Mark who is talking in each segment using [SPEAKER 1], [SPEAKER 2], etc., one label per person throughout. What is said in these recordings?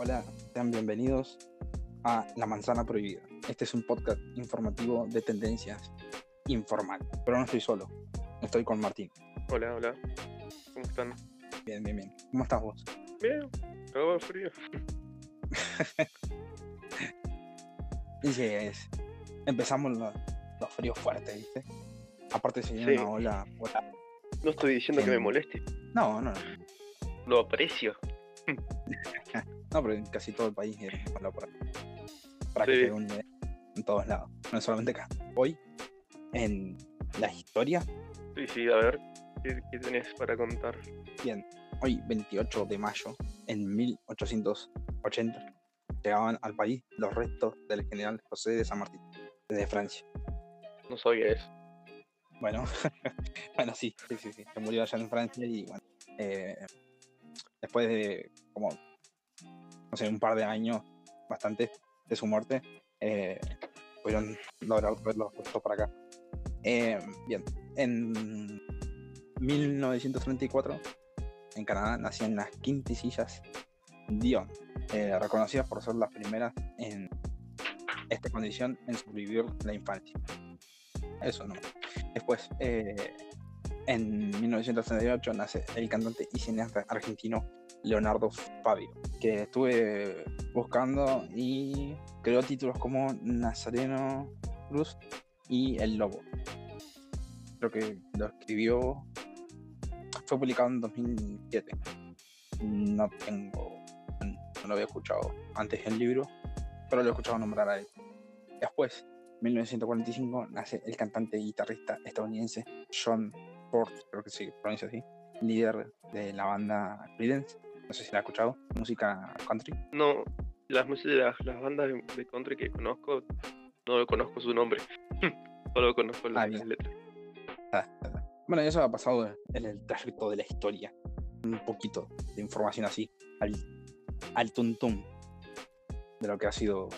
[SPEAKER 1] Hola, sean bienvenidos a La Manzana Prohibida. Este es un podcast informativo de tendencias informal. Pero no estoy solo, estoy con Martín.
[SPEAKER 2] Hola, hola. ¿Cómo están?
[SPEAKER 1] Bien, bien, bien. ¿Cómo estás vos?
[SPEAKER 2] Bien, todo de frío.
[SPEAKER 1] Dice, es, empezamos los, los fríos fuertes, ¿viste? Aparte se viene
[SPEAKER 2] Sí.
[SPEAKER 1] una ola, ola-
[SPEAKER 2] No estoy diciendo que me
[SPEAKER 1] Em.
[SPEAKER 2] moleste,
[SPEAKER 1] No, no, no.
[SPEAKER 2] lo aprecio.
[SPEAKER 1] No, pero en casi todo el país es acá. Para que
[SPEAKER 2] Sí.
[SPEAKER 1] se hunde en todos lados, no solamente acá. Hoy, en la historia,
[SPEAKER 2] Sí, sí, a ver, ¿qué, qué tenés para contar?
[SPEAKER 1] Bien, hoy 28 de mayo, en 1880, llegaban al país los restos del general José de San Martín, desde Francia.
[SPEAKER 2] No sabía eso.
[SPEAKER 1] Bueno, bueno, sí, sí, sí, sí, se murió allá en Francia y bueno, eh, después de como, no sé, un par de años, bastante, de su muerte, eh, pudieron lograr verlos puestos para acá. Eh, bien, en 1934, en Canadá, nacían las quinticillas Dion, eh, reconocidas por ser las primeras en esta condición en sobrevivir la infancia. Eso no. Después, eh, en 1938, nace el cantante y cineasta argentino Leonardo Fabio, que estuve buscando y creó títulos como Nazareno Cruz y El Lobo. Creo que lo escribió. Fue publicado en 2007. No tengo. No lo había escuchado antes el libro, pero lo he escuchado nombrar a él. Después, 1945, nace el cantante y guitarrista estadounidense John Ford, creo que se pronuncia así, líder de la banda Creedence. No sé si la ha escuchado, música country.
[SPEAKER 2] No, las, las, las bandas de, de country que conozco, no conozco su nombre. Solo conozco las,
[SPEAKER 1] Ah, bien.
[SPEAKER 2] las letras.
[SPEAKER 1] Bueno, eso ha pasado en el trayecto de la historia. Un poquito de información así, al, al tuntum de lo que ha sido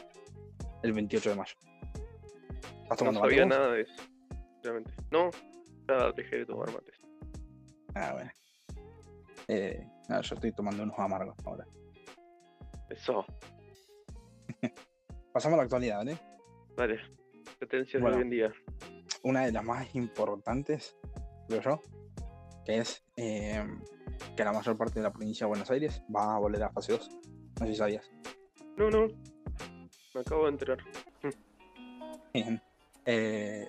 [SPEAKER 1] el 28 de mayo. ¿Estás
[SPEAKER 2] No
[SPEAKER 1] tomando
[SPEAKER 2] sabía
[SPEAKER 1] mate vos?
[SPEAKER 2] nada de eso, realmente. No, ya dejé de tomar mates.
[SPEAKER 1] Ah, bueno. Eh, no, yo estoy tomando unos amargos ahora.
[SPEAKER 2] Eso,
[SPEAKER 1] Pasamos a la actualidad, ¿vale?
[SPEAKER 2] dale. Potencias
[SPEAKER 1] Bueno.
[SPEAKER 2] de hoy en día.
[SPEAKER 1] una de las más importantes, creo yo, que es eh, que la mayor parte de la provincia de Buenos Aires va a volver a fase 2. No sé si sabías.
[SPEAKER 2] No, no, me acabo de enterar.
[SPEAKER 1] Bien. Eh,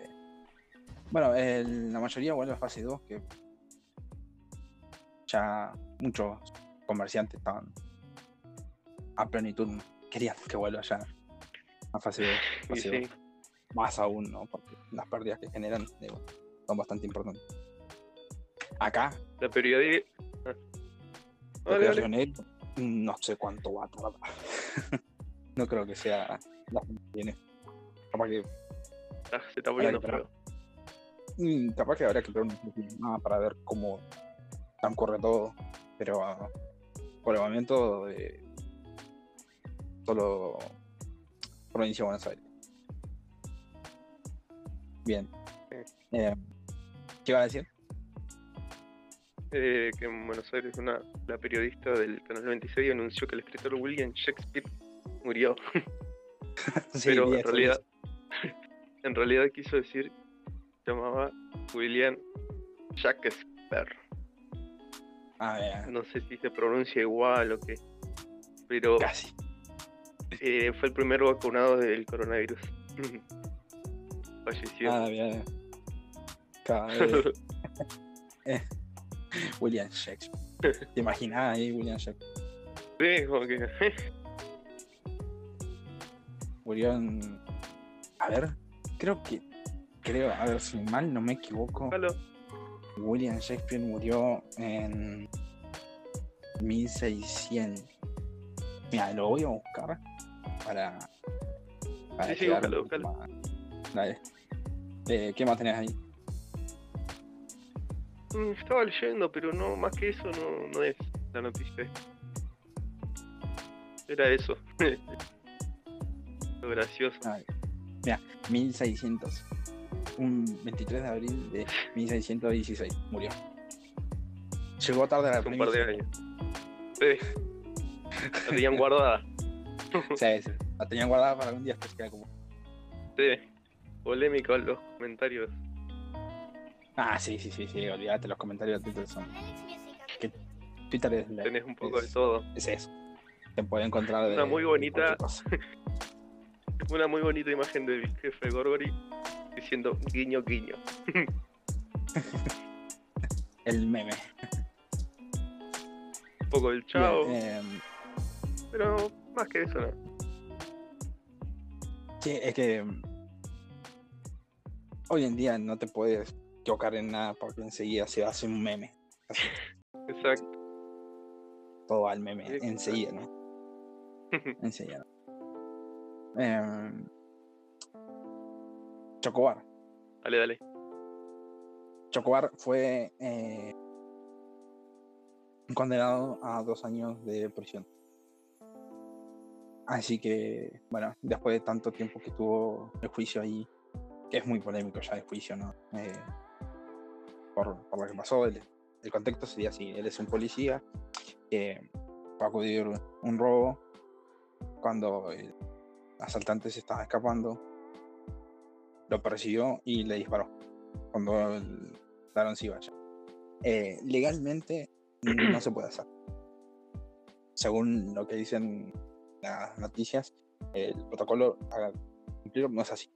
[SPEAKER 1] bueno, el- la mayoría vuelve a fase 2, que ya muchos comerciantes estaban a plenitud, querían que vuelva ya a fase 2.
[SPEAKER 2] Y
[SPEAKER 1] fase
[SPEAKER 2] sí,
[SPEAKER 1] 2. Más aún, ¿no? Porque las pérdidas que generan digo, son bastante importantes. Acá,
[SPEAKER 2] la periodía... Ah. Dale.
[SPEAKER 1] Río Negro, no sé cuánto va a tardar. no creo que sea la que viene. Capaz que,
[SPEAKER 2] Ah, se está
[SPEAKER 1] hay
[SPEAKER 2] feo.
[SPEAKER 1] mm, capaz que habrá que ver un más para ver cómo transcurre todo. Pero ah, por el momento, eh, solo provincia de Buenos Aires. Bien. Eh, ¿Qué iba a decir?
[SPEAKER 2] eh, que en Buenos Aires una, la periodista del Canal 26 anunció que el escritor William Shakespeare murió,
[SPEAKER 1] Sí,
[SPEAKER 2] pero en realidad, en realidad quiso decir, llamaba William Shakespeare.
[SPEAKER 1] Ah, bien,
[SPEAKER 2] No sé si se pronuncia igual o qué, pero
[SPEAKER 1] casi.
[SPEAKER 2] eh, fue el primer vacunado del coronavirus. Falleció.
[SPEAKER 1] Ah, bien. Vez- William Shakespeare. ¿Te imaginas ahí William Shakespeare?
[SPEAKER 2] Sí, como que
[SPEAKER 1] en. A ver, creo que. Creo, a ver si mal no me equivoco. William Shakespeare murió en. 1600. Mira, lo voy a buscar para. Para
[SPEAKER 2] Sí, sí, búscalo,
[SPEAKER 1] más- Dale. Eh, ¿Qué más tenés ahí?
[SPEAKER 2] Mm, Estaba leyendo, pero no, más que eso no, no es la noticia. Era eso. Lo gracioso.
[SPEAKER 1] Mira, 1600. Un 23 de abril de 1616 murió. Llegó tarde a la
[SPEAKER 2] un par de años. Sí, La tenían guardada.
[SPEAKER 1] Sí, sí. La tenían guardada para algún día especial como.
[SPEAKER 2] Sí. Polémico los comentarios.
[SPEAKER 1] Ah, sí, sí, sí, sí. Olvídate, los comentarios de Twitter son. Que Twitter es, la-
[SPEAKER 2] Tenés un poco de todo.
[SPEAKER 1] es eso. Te puede encontrar de.
[SPEAKER 2] Una muy
[SPEAKER 1] de
[SPEAKER 2] bonita-. Una muy bonita imagen del jefe Gorgory diciendo guiño guiño.
[SPEAKER 1] El meme.
[SPEAKER 2] Un poco del chavo,
[SPEAKER 1] Bien, eh,
[SPEAKER 2] pero más que eso no.
[SPEAKER 1] Sí, es que mm, hoy en día no te puedes equivocar en nada porque enseguida se hace un meme. Así,
[SPEAKER 2] Exacto.
[SPEAKER 1] todo al meme,
[SPEAKER 2] Sí,
[SPEAKER 1] enseguida, ¿no? Enseguida. Em, Chocobar.
[SPEAKER 2] dale, dale.
[SPEAKER 1] Chocobar fue eh, condenado a dos años de prisión. Así que, bueno, después de tanto tiempo que tuvo el juicio ahí, que es muy polémico ya el juicio, ¿no? Eh, por, por lo que pasó, el, el contexto sería así, él es un policía que va a acudir un robo cuando el asaltante se estaba escapando, lo persiguió y le disparó cuando el ladrón se iba. Eh, legalmente no se puede hacer. Según lo que dicen las noticias, el protocolo a cumplir no es así.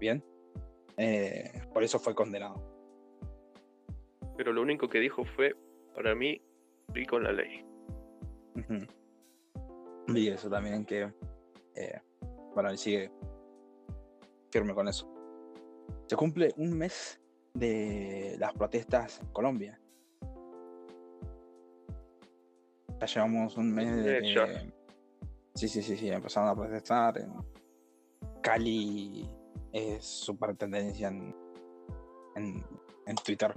[SPEAKER 1] Bien. Eh, por eso fue condenado.
[SPEAKER 2] Pero lo único que dijo fue, para mí, vi con la ley.
[SPEAKER 1] Y eso también que, eh, bueno, él sigue firme con eso. Se cumple un mes de las protestas en Colombia. Ya llevamos un mes de Sí, sí, sí, sí, empezaron a protestar. En Cali es super tendencia en, en, en Twitter.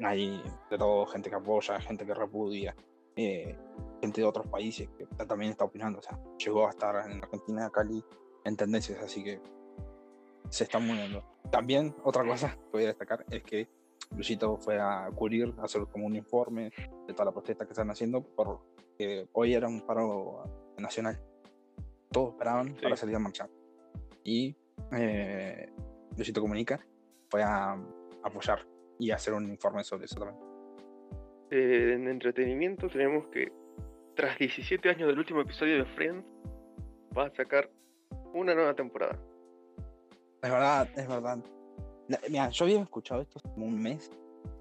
[SPEAKER 1] Hay de todo, gente que apoya, gente que repudia, eh, gente de otros países que ta- también está opinando. O sea, llegó a estar en Argentina, Cali, en tendencias, así que se está moviendo. También, otra cosa que voy a destacar es que Luisito fue a cubrir, a hacer como un informe de toda la protesta que están haciendo, porque hoy era un paro nacional. Todos esperaban
[SPEAKER 2] Sí.
[SPEAKER 1] para salir a marchar. Y eh, Luisito Comunica fue a apoyar y a hacer un informe sobre eso también.
[SPEAKER 2] Eh, en entretenimiento tenemos que, tras 17 años del último episodio de Friends, va a sacar una nueva temporada.
[SPEAKER 1] Es verdad, es verdad. Mira, yo había escuchado esto como un mes,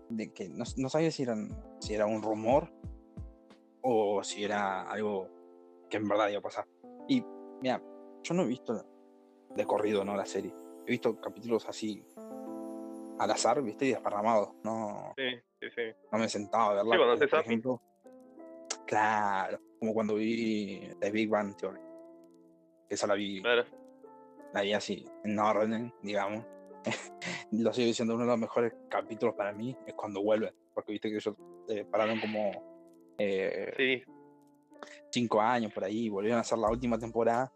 [SPEAKER 1] de que no, no sabía si, eran, si era un rumor o si era algo que en verdad iba a pasar. Y mira, yo no he visto de corrido ¿no? la serie. He visto capítulos así al azar, ¿viste? Y desparramados. No,
[SPEAKER 2] Sí, sí, sí.
[SPEAKER 1] no me sentaba a verla.
[SPEAKER 2] Sí, cuando
[SPEAKER 1] por ejemplo, claro, como cuando vi The Big Bang Theory. Esa la vi
[SPEAKER 2] Claro.
[SPEAKER 1] la vi así, en orden, digamos. Lo sigo diciendo, uno de los mejores capítulos para mí es cuando vuelven, porque viste que ellos eh, pararon como eh,
[SPEAKER 2] Sí,
[SPEAKER 1] cinco años por ahí volvieron a hacer la última temporada,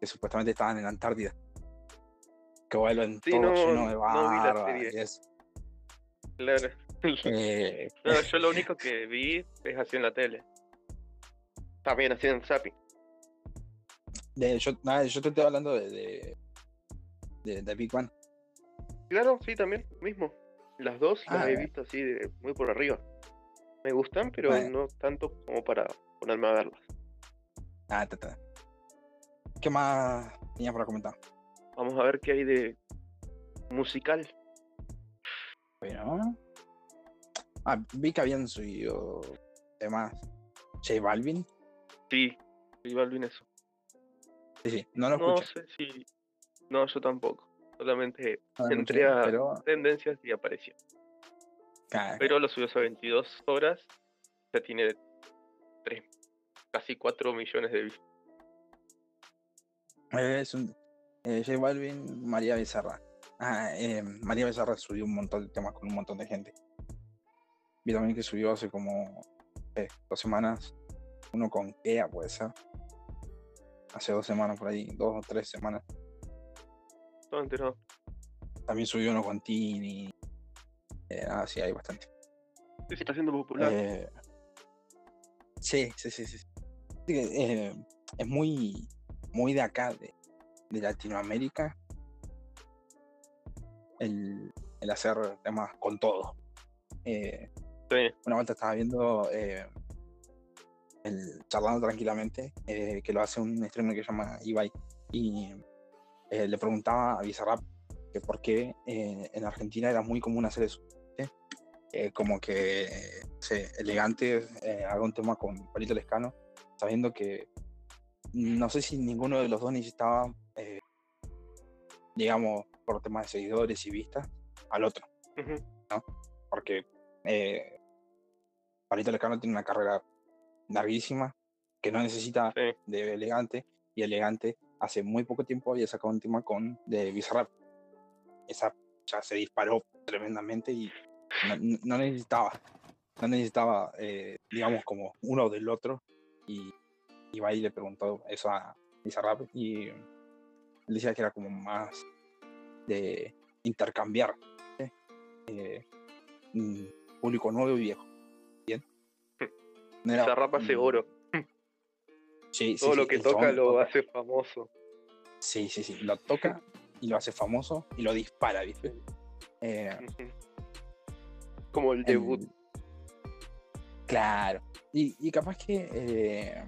[SPEAKER 1] que supuestamente estaban en la Antártida. Que vuelven
[SPEAKER 2] Sí,
[SPEAKER 1] todo
[SPEAKER 2] no,
[SPEAKER 1] lleno de barba y eso.
[SPEAKER 2] claro.
[SPEAKER 1] Eh,
[SPEAKER 2] No, yo lo único que vi es así en la tele. También así en Zapping.
[SPEAKER 1] De- yo, nada, yo te estoy hablando de, de, de- de Big One.
[SPEAKER 2] Claro, sí, también, mismo. Las dos las
[SPEAKER 1] Ah,
[SPEAKER 2] he
[SPEAKER 1] bien.
[SPEAKER 2] visto así de muy por arriba. Me gustan, pero
[SPEAKER 1] Bueno.
[SPEAKER 2] no tanto como para ponerme a verlas.
[SPEAKER 1] Ah, ta, ta. ¿Qué más tenías para comentar?
[SPEAKER 2] Vamos a ver qué hay de musical.
[SPEAKER 1] Bueno. Ah, vi que habían subido temas J Balvin.
[SPEAKER 2] Sí, sí, Balvin eso.
[SPEAKER 1] Sí, sí, no lo
[SPEAKER 2] No sé si. No, yo tampoco. Solamente
[SPEAKER 1] no
[SPEAKER 2] entré
[SPEAKER 1] escuché,
[SPEAKER 2] a
[SPEAKER 1] pero,
[SPEAKER 2] tendencias y apareció. Pero lo subió hace 22 horas. Ya tiene 3, casi 4 millones de vistas.
[SPEAKER 1] es un eh, J Balvin, María Becerra. Ah, eh, María Becerra subió un montón de temas con un montón de gente. Vi también que subió hace como eh, dos semanas. Uno con Kea, puede ser. Hace dos semanas por ahí, dos o tres semanas.
[SPEAKER 2] Todo enterado.
[SPEAKER 1] También subió uno con Tini. Eh, ah, sí, hay bastante.
[SPEAKER 2] Sí, se está haciendo popular.
[SPEAKER 1] Eh, Sí, sí, sí, sí. Eh, es muy, muy de acá, de, de Latinoamérica, el, el, hacer temas con todo. Eh, Una vuelta estaba viendo el charlando tranquilamente, eh, que lo hace un streamer que se llama Ibai, y le preguntaba a Bizarrap que por qué en Argentina era muy común hacer eso. como que elegante haga un tema con Palito Lescano, sabiendo que no sé si ninguno de los dos necesitaba, eh, digamos, por temas de seguidores y vistas, al otro, ¿no? Porque eh, Palito Lescano tiene una carrera larguísima que no necesita de elegante y elegante hace muy poco tiempo había sacado un tema con de Bizarrap. Esa ya se disparó tremendamente y no, necesitaba, no necesitaba, eh, digamos, como uno del otro y iba y le preguntó eso a Bizarrap y él decía que era como más de intercambiar eh, público nuevo y viejo. Bien.
[SPEAKER 2] Bizarrap hace oro. Sí, Todo lo que toca lo hace famoso.
[SPEAKER 1] Sí, sí, sí. Lo toca y lo hace famoso y lo dispara, ¿viste? Eh,
[SPEAKER 2] como el debut.
[SPEAKER 1] claro. Y, capaz que eh,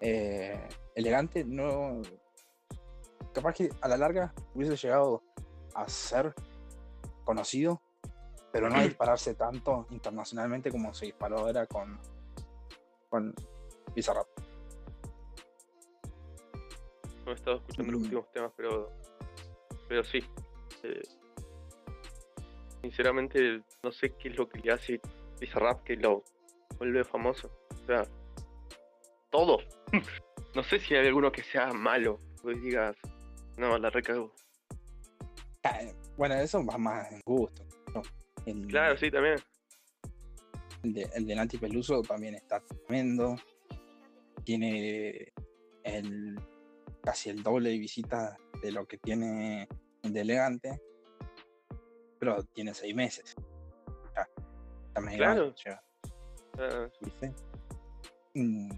[SPEAKER 1] eh, elegante, no. Capaz que a la larga hubiese llegado a ser conocido, pero no dispararse tanto internacionalmente como se disparó ahora con, con Bizarrap.
[SPEAKER 2] No he estado escuchando los mm. últimos temas, pero, pero sí. Eh, sinceramente, no sé qué es lo que le hace Bizarrap que lo vuelve famoso. O sea, todo. no sé si hay alguno que sea malo, que digas, no, la recago.
[SPEAKER 1] Ah, bueno, eso va más en gusto.
[SPEAKER 2] Claro, sí, también.
[SPEAKER 1] El, de, el del antipeluso también está tremendo. Tiene el casi el doble de visitas de lo que tiene el de elegante. Pero tiene seis meses. claro. Ah. Mm.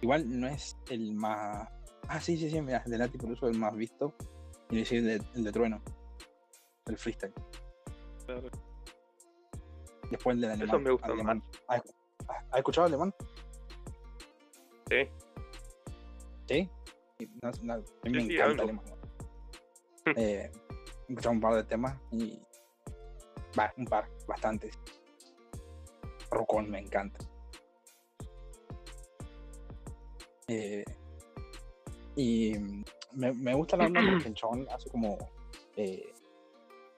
[SPEAKER 1] Igual no es el más. Ah, sí, sí, sí, mira, el de Nati por eso el más visto. Y decir el de, el de Trueno. El freestyle. Después el de alemán.
[SPEAKER 2] Eso me gusta
[SPEAKER 1] alemán. ¿Has, escuchado alemán?
[SPEAKER 2] Sí.
[SPEAKER 1] ¿Sí? No, no, a mí me encanta alemán. eh, he escuchado un par de temas y. Va, un par, bastantes. Rocón me encanta. Eh, y me, me, gusta la onda porque el chabón hace como eh,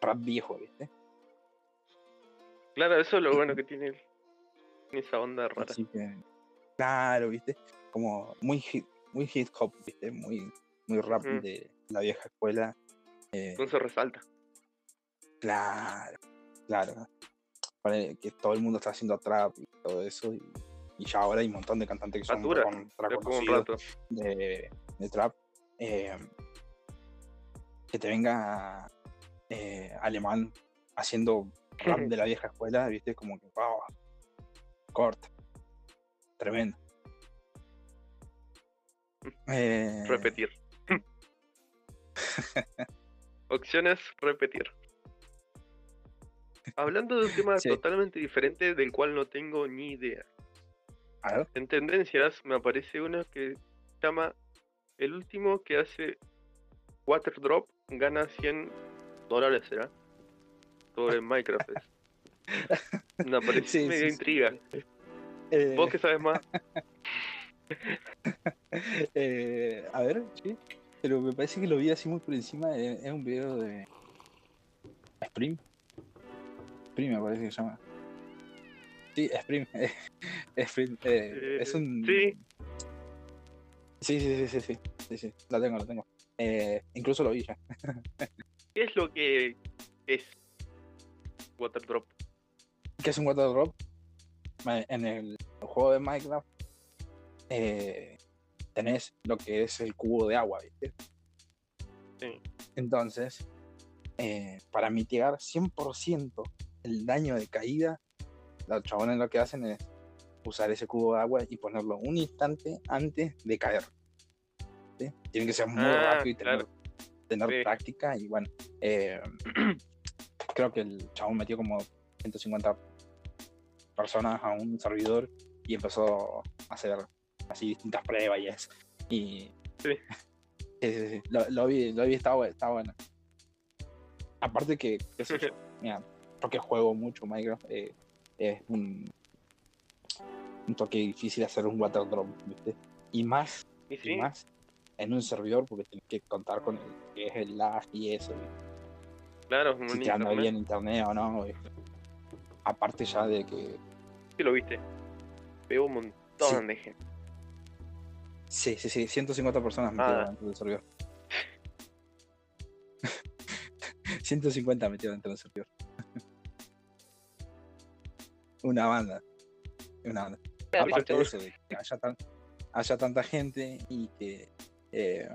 [SPEAKER 1] rap viejo, ¿viste?
[SPEAKER 2] Claro, eso es lo bueno que tiene esa onda rara.
[SPEAKER 1] claro, ¿viste? Como muy hip, muy hip hop, ¿viste? Muy, muy rap de la vieja escuela.
[SPEAKER 2] Eh, Entonces resalta.
[SPEAKER 1] Claro, claro. que todo el mundo está haciendo trap y todo eso. Y y ya ahora hay un montón de cantantes que son de, de, trap. Eh, que te venga eh, alemán haciendo rap de la vieja escuela, viste, como que wow, corta, tremendo.
[SPEAKER 2] Eh, repetir. Opciones, repetir. Hablando de un tema totalmente diferente del cual no tengo ni idea. En tendencias me aparece uno que se llama El último que hace Water Drop gana 100 dólares, ¿será? Sobre Minecraft. me aparece medio intriga. Eh, ¿Vos qué sabes más?
[SPEAKER 1] Eh, a ver, sí. Pero me parece que lo vi así muy por encima. Es, un video de. Spring. Spring me parece que se llama. Sí, Spring. Spring eh, es un.
[SPEAKER 2] Sí.
[SPEAKER 1] Sí, sí, sí, sí, sí, sí, la tengo, la tengo. Eh, incluso lo vi ya.
[SPEAKER 2] ¿Qué es lo que es Water Drop?
[SPEAKER 1] ¿Qué es un Water Drop? En el juego de Minecraft eh, tenés lo que es el cubo de agua, ¿viste?
[SPEAKER 2] Sí.
[SPEAKER 1] Entonces, para mitigar 100% el daño de caída los chabones lo que hacen es usar ese cubo de agua y ponerlo un instante antes de caer. Tiene que ser muy
[SPEAKER 2] Ah,
[SPEAKER 1] rápido y tener,
[SPEAKER 2] claro.
[SPEAKER 1] tener
[SPEAKER 2] Sí.
[SPEAKER 1] práctica. Y bueno, eh, creo que el chabón metió como 150 personas a un servidor y empezó a hacer así distintas pruebas y eso. Y
[SPEAKER 2] Sí.
[SPEAKER 1] sí, sí, sí. Lo, lo vi, lo vi, está, bu- está bueno. Aparte que, qué sé yo, mira, porque juego mucho Minecraft, eh, es un, un toque difícil hacer un water drop, ¿viste? Y más,
[SPEAKER 2] Y
[SPEAKER 1] y
[SPEAKER 2] sí,
[SPEAKER 1] más en un servidor porque tienes que contar con el que es el lag y eso,
[SPEAKER 2] claro,
[SPEAKER 1] si te anda bien internet o no. ¿viste? Aparte ya de que
[SPEAKER 2] Sí lo viste. Pegó un montón
[SPEAKER 1] Sí.
[SPEAKER 2] de gente.
[SPEAKER 1] Sí, sí, sí, 150 personas metidas
[SPEAKER 2] Ah.
[SPEAKER 1] dentro del servidor. 150 metidas dentro del servidor. Una banda. Una banda. Aparte de eso, de que haya, tan- haya tanta gente y que. Eh,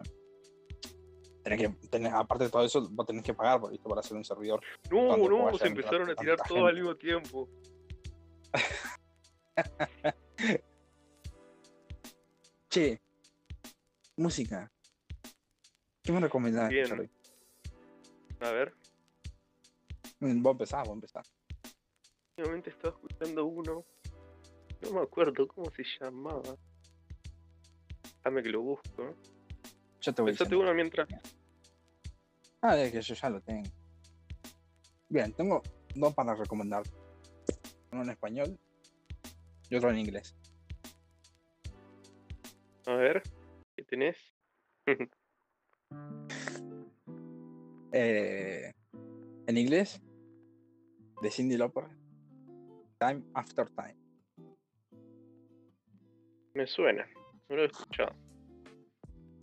[SPEAKER 1] tenés que tenés- aparte de todo eso, vos tenés que pagar por, ¿viste? para hacer un servidor.
[SPEAKER 2] No, no, se empezaron a tirar todos al mismo tiempo.
[SPEAKER 1] Che, música. ¿Qué me recomendás?
[SPEAKER 2] Bien.
[SPEAKER 1] Charlie?
[SPEAKER 2] A ver,
[SPEAKER 1] Mm, Vos empezás, vos empezás.
[SPEAKER 2] últimamente estaba escuchando uno. No me acuerdo cómo se llamaba. Dame que lo busco.
[SPEAKER 1] Yo te voy
[SPEAKER 2] Pensate uno mientras.
[SPEAKER 1] Ah, es que yo ya lo tengo. Bien, tengo dos para recomendar. Uno en español y otro en inglés.
[SPEAKER 2] A ver, ¿qué tenés?
[SPEAKER 1] Eh, en inglés, de Cindy Lauper, Time After Time.
[SPEAKER 2] Me suena, no lo he escuchado.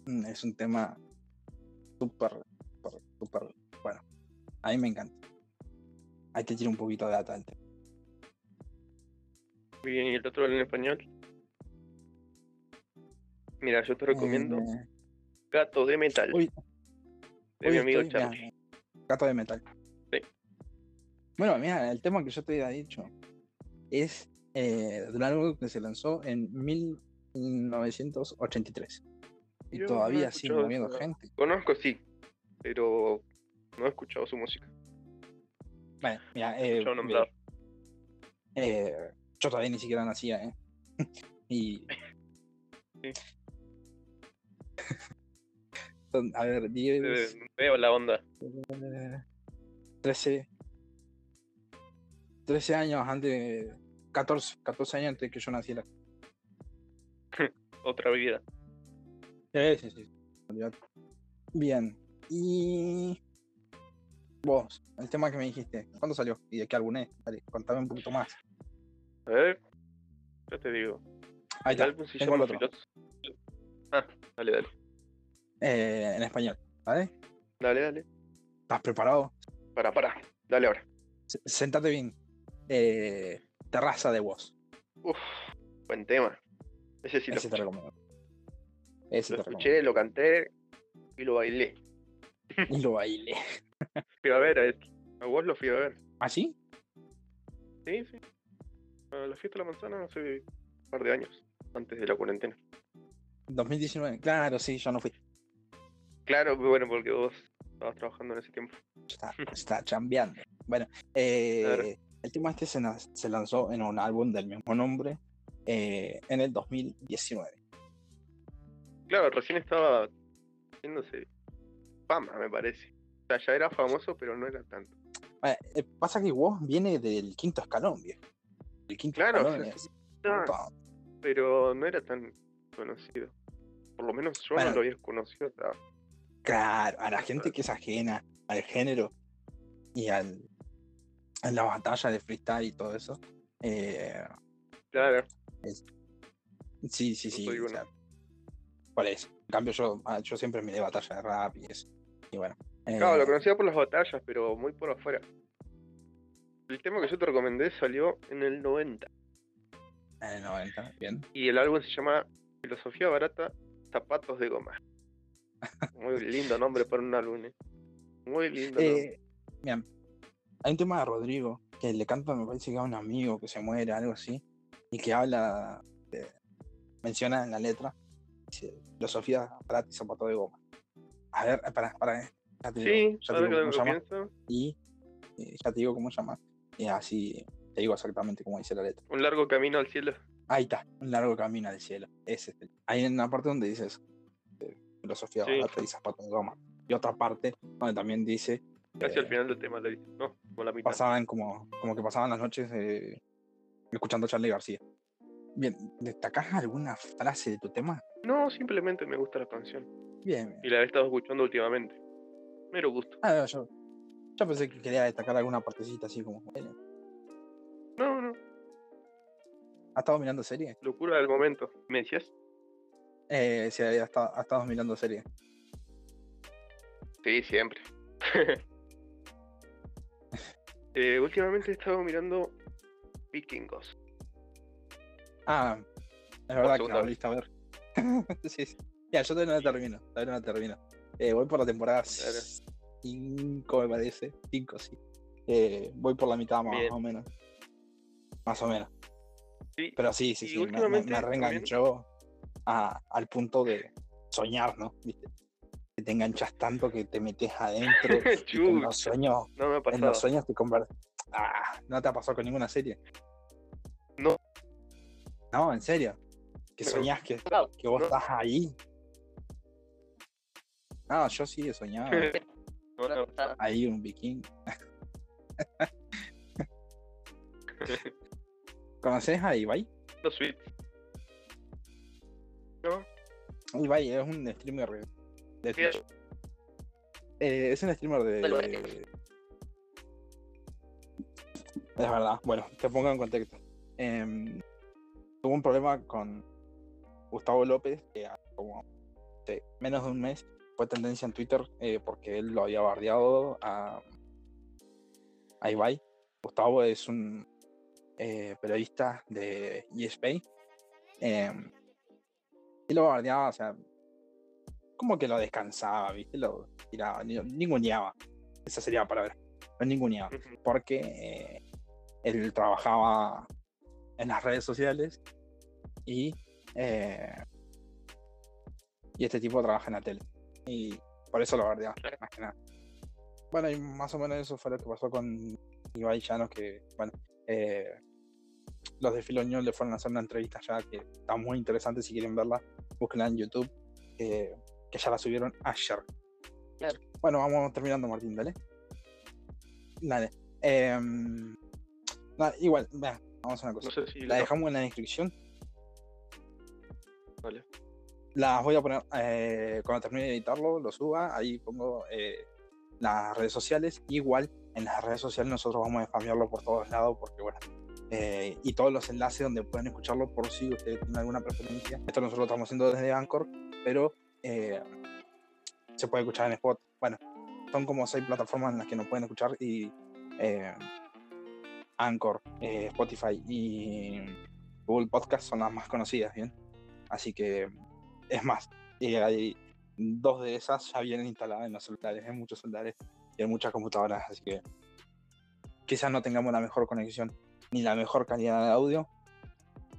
[SPEAKER 1] Mm, Es un tema súper, súper, súper bueno. A mí me encanta. Hay que tirar un poquito de data tema.
[SPEAKER 2] Bien, ¿y el otro en español? Mira, yo te recomiendo
[SPEAKER 1] Eh,
[SPEAKER 2] Gato de Metal,
[SPEAKER 1] uy,
[SPEAKER 2] de mi amigo
[SPEAKER 1] estoy,
[SPEAKER 2] Charlie.
[SPEAKER 1] mira, Gato de metal.
[SPEAKER 2] Sí.
[SPEAKER 1] Bueno, mira, el tema que yo te había dicho es eh, de un álbum que se lanzó en 1983. Y
[SPEAKER 2] Yo no
[SPEAKER 1] todavía sigue
[SPEAKER 2] escuchado
[SPEAKER 1] moviendo
[SPEAKER 2] esa-
[SPEAKER 1] gente.
[SPEAKER 2] Conozco, sí, pero no he escuchado su música.
[SPEAKER 1] Bueno, mira, eh,
[SPEAKER 2] nombrar.
[SPEAKER 1] eh, yo todavía ni siquiera nacía, ¿eh? y.
[SPEAKER 2] Sí.
[SPEAKER 1] A ver, 10,
[SPEAKER 2] Eh, veo la onda.
[SPEAKER 1] eh, 13. 13 años antes. 14, 14 años antes que yo naciera.
[SPEAKER 2] Otra vida.
[SPEAKER 1] Sí, sí, sí. Bien. Y. Vos, el tema que me dijiste, ¿cuándo salió? ¿Y de qué álbum es? Dale, contame un poquito más.
[SPEAKER 2] A ver, ya te digo.
[SPEAKER 1] Ahí
[SPEAKER 2] El
[SPEAKER 1] está,
[SPEAKER 2] álbum se
[SPEAKER 1] tengo el
[SPEAKER 2] llama
[SPEAKER 1] otro.
[SPEAKER 2] Filos- Ah, dale, dale.
[SPEAKER 1] Eh, en español, ¿vale?
[SPEAKER 2] Dale, dale.
[SPEAKER 1] ¿Estás preparado?
[SPEAKER 2] Para, para. Dale ahora.
[SPEAKER 1] S- Sentate bien. Eh, terraza de voz.
[SPEAKER 2] Uf, buen tema. Ese sí lo
[SPEAKER 1] te recomiendo. Ese
[SPEAKER 2] Lo escuché, lo canté y lo bailé.
[SPEAKER 1] Y lo bailé.
[SPEAKER 2] Fui a ver a este. A vos lo fui a ver.
[SPEAKER 1] ¿Ah, sí?
[SPEAKER 2] Sí, sí. A la fiesta de la manzana hace un par de años, antes de la cuarentena.
[SPEAKER 1] 2019. Claro, sí, yo no fui.
[SPEAKER 2] Claro, bueno, porque vos estabas trabajando en ese tiempo.
[SPEAKER 1] Está, está chambeando. Bueno, eh,
[SPEAKER 2] Claro.
[SPEAKER 1] el tema este se lanzó en un álbum del mismo nombre eh, en el 2019.
[SPEAKER 2] Claro, recién estaba haciéndose fama, me parece. O sea, ya era famoso, pero no era tanto.
[SPEAKER 1] Eh, eh, pasa que vos viene del quinto escalón, viejo. El quinto
[SPEAKER 2] Claro,
[SPEAKER 1] escalón es
[SPEAKER 2] Ah, pero no era tan conocido. Por lo menos yo
[SPEAKER 1] Bueno.
[SPEAKER 2] no lo había conocido hasta
[SPEAKER 1] Claro, a la gente que es ajena al género y al, a la batalla de freestyle y todo eso. eh,
[SPEAKER 2] Claro,
[SPEAKER 1] sí, sí, sí. Por eso. En cambio, yo, ah, yo siempre me de batalla de rap y eso. Y bueno.
[SPEAKER 2] claro,
[SPEAKER 1] eh,
[SPEAKER 2] lo conocía por las batallas, pero muy por afuera. El tema que yo te recomendé salió en el 90
[SPEAKER 1] En el 90, bien.
[SPEAKER 2] y el álbum se llama Filosofía Barata, Zapatos de Goma. Muy lindo nombre para un álbum, ¿eh? Muy lindo. nombre.
[SPEAKER 1] Eh, mira, hay un tema de Rodrigo que le canta, me parece que a un amigo que se muere, algo así. y que habla, menciona en la letra, filosofía para ti, zapato de goma. A ver, para, para,
[SPEAKER 2] ya te digo, ya te digo cómo llama.
[SPEAKER 1] Y ya te digo cómo llama. Y así te digo exactamente cómo dice la letra.
[SPEAKER 2] Un largo camino al cielo.
[SPEAKER 1] Ahí está, un largo camino al cielo. Ese es. Hay una parte donde dice eso. filosofía sí. para ti, zapato de goma. Y otra parte donde también dice
[SPEAKER 2] Casi al final del tema le dice, ¿no? Como la mitad.
[SPEAKER 1] Pasaban como, como que pasaban las noches eh, escuchando a Charlie García. Bien, ¿destacás alguna frase de tu tema?
[SPEAKER 2] No, simplemente me gusta la canción.
[SPEAKER 1] Bien.
[SPEAKER 2] Y la he estado escuchando últimamente. Mero gusto.
[SPEAKER 1] Ah, yo, yo pensé que quería destacar alguna partecita así como.
[SPEAKER 2] No, no.
[SPEAKER 1] ¿Has estado mirando serie?
[SPEAKER 2] Locura del momento. ¿Me decías?
[SPEAKER 1] Eh, sí, ha estado, ha estado mirando serie.
[SPEAKER 2] Sí, siempre. Eh, últimamente he estado mirando Vikingos.
[SPEAKER 1] Ah, es verdad que la volviste a ver. sí, sí. Ya, yo todavía no la termino. Todavía no la termino. Eh, voy por la temporada 5, me parece. 5, sí. Eh, voy por la mitad más, o menos. Más o menos. Sí. Pero sí, sí, sí. Me, me, reenganchó al punto de soñar, ¿no? ¿Viste? te enganchas tanto que te metes adentro y en los sueños
[SPEAKER 2] no me ha
[SPEAKER 1] en los sueños te conviertes ah, no te ha pasado con ninguna serie
[SPEAKER 2] no
[SPEAKER 1] no en serio que soñás que, que vos estás ahí no yo sí he soñado ahí un viking ¿Conoces a Ibai?
[SPEAKER 2] No, sweet.
[SPEAKER 1] ¿No? Ibai es un streamer eh, es un streamer de. Es verdad. Bueno, te pongo en contexto. Em, tuvo un problema con Gustavo López, que como menos de un mes fue tendencia en Twitter eh, porque él lo había bardeado a, a Ibai. Gustavo es un eh, periodista de ESPN. Em, y lo bardeaba, o sea, como que lo descansaba, ¿viste? Lo tiraba, ninguneaba. Esa sería la palabra. Lo ninguneaba. Porque eh, él trabajaba en las redes sociales y, eh, y este tipo trabaja en la tele. Y por eso lo guardia, más que nada. Bueno, y más o menos eso fue lo que pasó con Ibai Llanos, que, bueno, eh, los de Filoño le fueron a hacer una entrevista ya que está muy interesante. Si quieren verla, búsquenla en YouTube que ya la subieron ayer. Bueno, vamos terminando, Martín, dale. Dale. Em, igual, vea, vamos a una cosa. la dejamos en la descripción.
[SPEAKER 2] Vale.
[SPEAKER 1] Las voy a poner eh, cuando termine de editarlo, lo suba. Ahí pongo eh, las redes sociales. Igual en las redes sociales nosotros vamos a spamearlo por todos lados porque, bueno, eh, y todos los enlaces donde pueden escucharlo por si ustedes tienen alguna preferencia. Esto nosotros lo estamos haciendo desde Anchor, pero se puede escuchar en Spot. Bueno, son como seis plataformas en las que nos pueden escuchar y eh, Anchor, eh, Spotify y Google Podcast son las más conocidas, ¿bien? Así que es más, hay dos de esas ya vienen instaladas en los celulares, en muchos celulares y en muchas computadoras, así que quizás no tengamos la mejor conexión ni la mejor calidad de audio,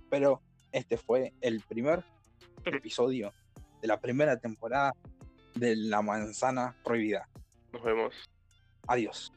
[SPEAKER 1] pero este fue el primer episodio de la primera temporada de La Manzana Prohibida.
[SPEAKER 2] Nos vemos.
[SPEAKER 1] Adiós.